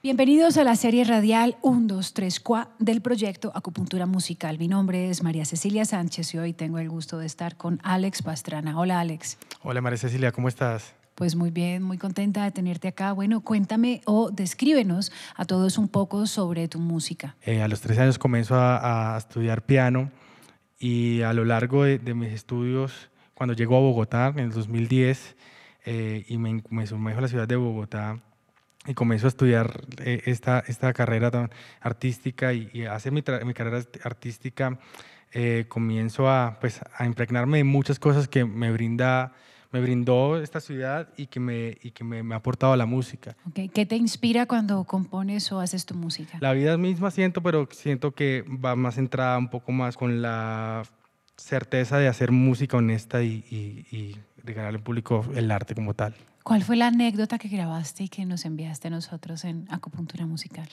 Bienvenidos a la serie radial 1, 2, 3, 4 del proyecto Acupuntura Musical. Mi nombre es María Cecilia Sánchez y hoy tengo el gusto de estar con Alex Pastrana. Hola Alex. Hola María Cecilia, ¿cómo estás? Pues muy bien, muy contenta de tenerte acá. Bueno, cuéntame o descríbenos a todos un poco sobre tu música. Eh, a los 13 años comienzo a, a, estudiar piano y a lo largo de, de, mis estudios, cuando llego a Bogotá en el 2010 eh, y me, me sumerjo a la ciudad de Bogotá, y comienzo a estudiar eh, esta, esta carrera tan artística y, y hace mi, mi, carrera artística eh, comienzo a, pues, a impregnarme de muchas cosas que me brinda me brindó esta ciudad y que me, y que me, me ha aportado la música. Okay. ¿Qué te inspira cuando compones o haces tu música? La vida misma siento, pero siento que va más centrada un poco más con la certeza de hacer música honesta y, y, y regalarle al público el arte como tal. ¿Cuál fue la anécdota que grabaste y que nos enviaste a nosotros en Acupuntura Musical?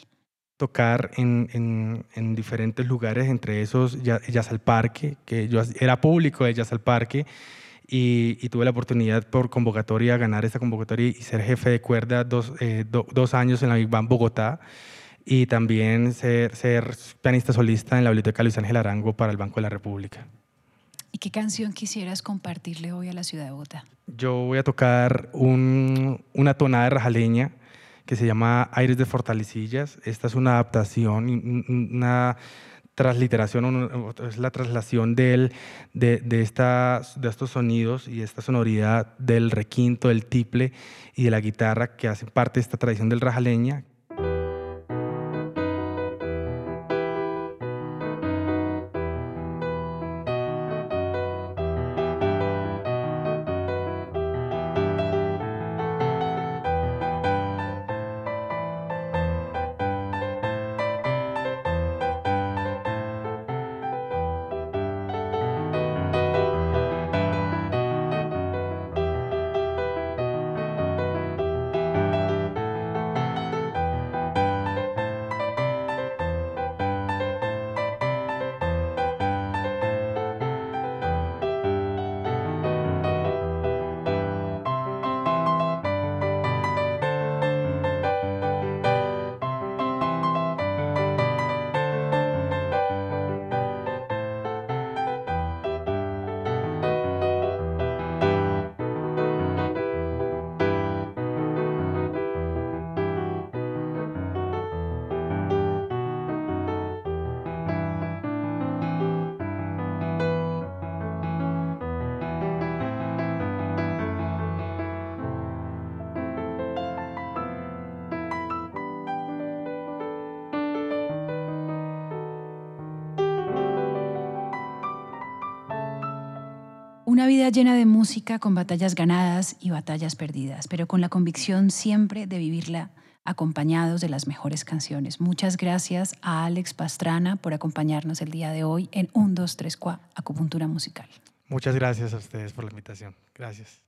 Tocar en, en, en diferentes lugares, entre esos Jazz al Parque, que yo era público de Jazz al Parque, y, y, tuve la oportunidad por convocatoria ganar esta convocatoria y ser jefe de cuerda dos, eh, do, dos años en la Big Band Bogotá y también ser, ser pianista solista en la Biblioteca Luis Ángel Arango para el Banco de la República. ¿Y qué canción quisieras compartirle hoy a la ciudad de Bogotá? Yo voy a tocar un, una tonada de rajaleña que se llama Aires de Fortalecillas. Esta es una adaptación, una transliteración, es la traslación de, de, de estos sonidos y esta sonoridad del requinto, del tiple y de la guitarra que hacen parte de esta tradición del rajaleña, Una vida llena de música con batallas ganadas y batallas perdidas, pero con la convicción siempre de vivirla acompañados de las mejores canciones. Muchas gracias a Alex Pastrana por acompañarnos el día de hoy en 1, 2, 3, 4, Acupuntura Musical. Muchas gracias a ustedes por la invitación. Gracias.